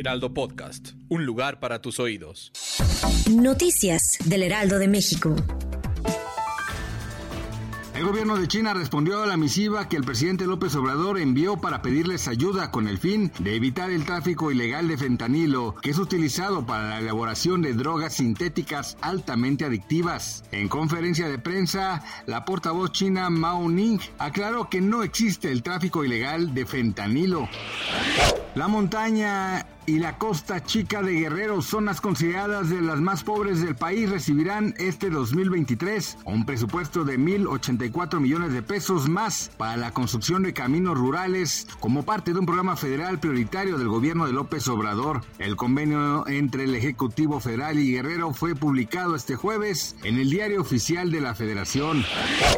Heraldo Podcast, un lugar para tus oídos. Noticias del Heraldo de México. El gobierno de China respondió a la misiva que el presidente López Obrador envió para pedirles ayuda con el fin de evitar el tráfico ilegal de fentanilo, que es utilizado para la elaboración de drogas sintéticas altamente adictivas. En conferencia de prensa, la portavoz china Mao Ning aclaró que no existe el tráfico ilegal de fentanilo. La montaña y la costa chica de Guerrero, zonas consideradas de las más pobres del país, recibirán este 2023 un presupuesto de 1.084 millones de pesos más para la construcción de caminos rurales como parte de un programa federal prioritario del gobierno de López Obrador. El convenio entre el Ejecutivo Federal y Guerrero fue publicado este jueves en el diario oficial de la Federación.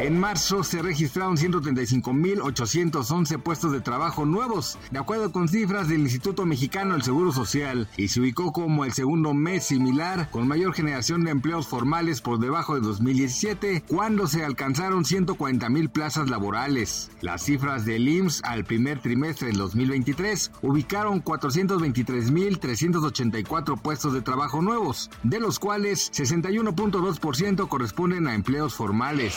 En marzo se registraron 135.811 puestos de trabajo nuevos, de acuerdo con cifras del Instituto Mexicano del Seguro Social y se ubicó como el segundo mes similar con mayor generación de empleos formales por debajo de 2017 cuando se alcanzaron 140 mil plazas laborales. Las cifras del IMSS al primer trimestre del 2023 ubicaron 423 mil 384 puestos de trabajo nuevos, de los cuales 61.2% corresponden a empleos formales.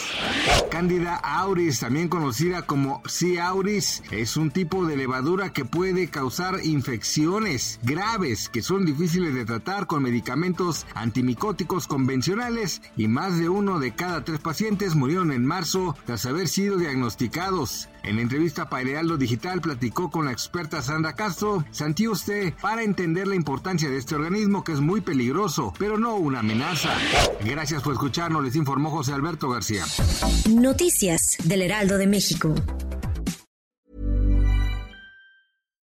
Cándida auris, también conocida como C. auris, es un tipo de levadura que puede causar infecciones graves que son difíciles de tratar con medicamentos antimicóticos convencionales y más de uno de cada tres pacientes murieron en marzo tras haber sido diagnosticados. En entrevista para Heraldo Digital platicó con la experta Sandra Castro, sentí usted para entender la importancia de este organismo que es muy peligroso, pero no una amenaza. Gracias por escucharnos, les informó José Alberto García. Noticias del Heraldo de México.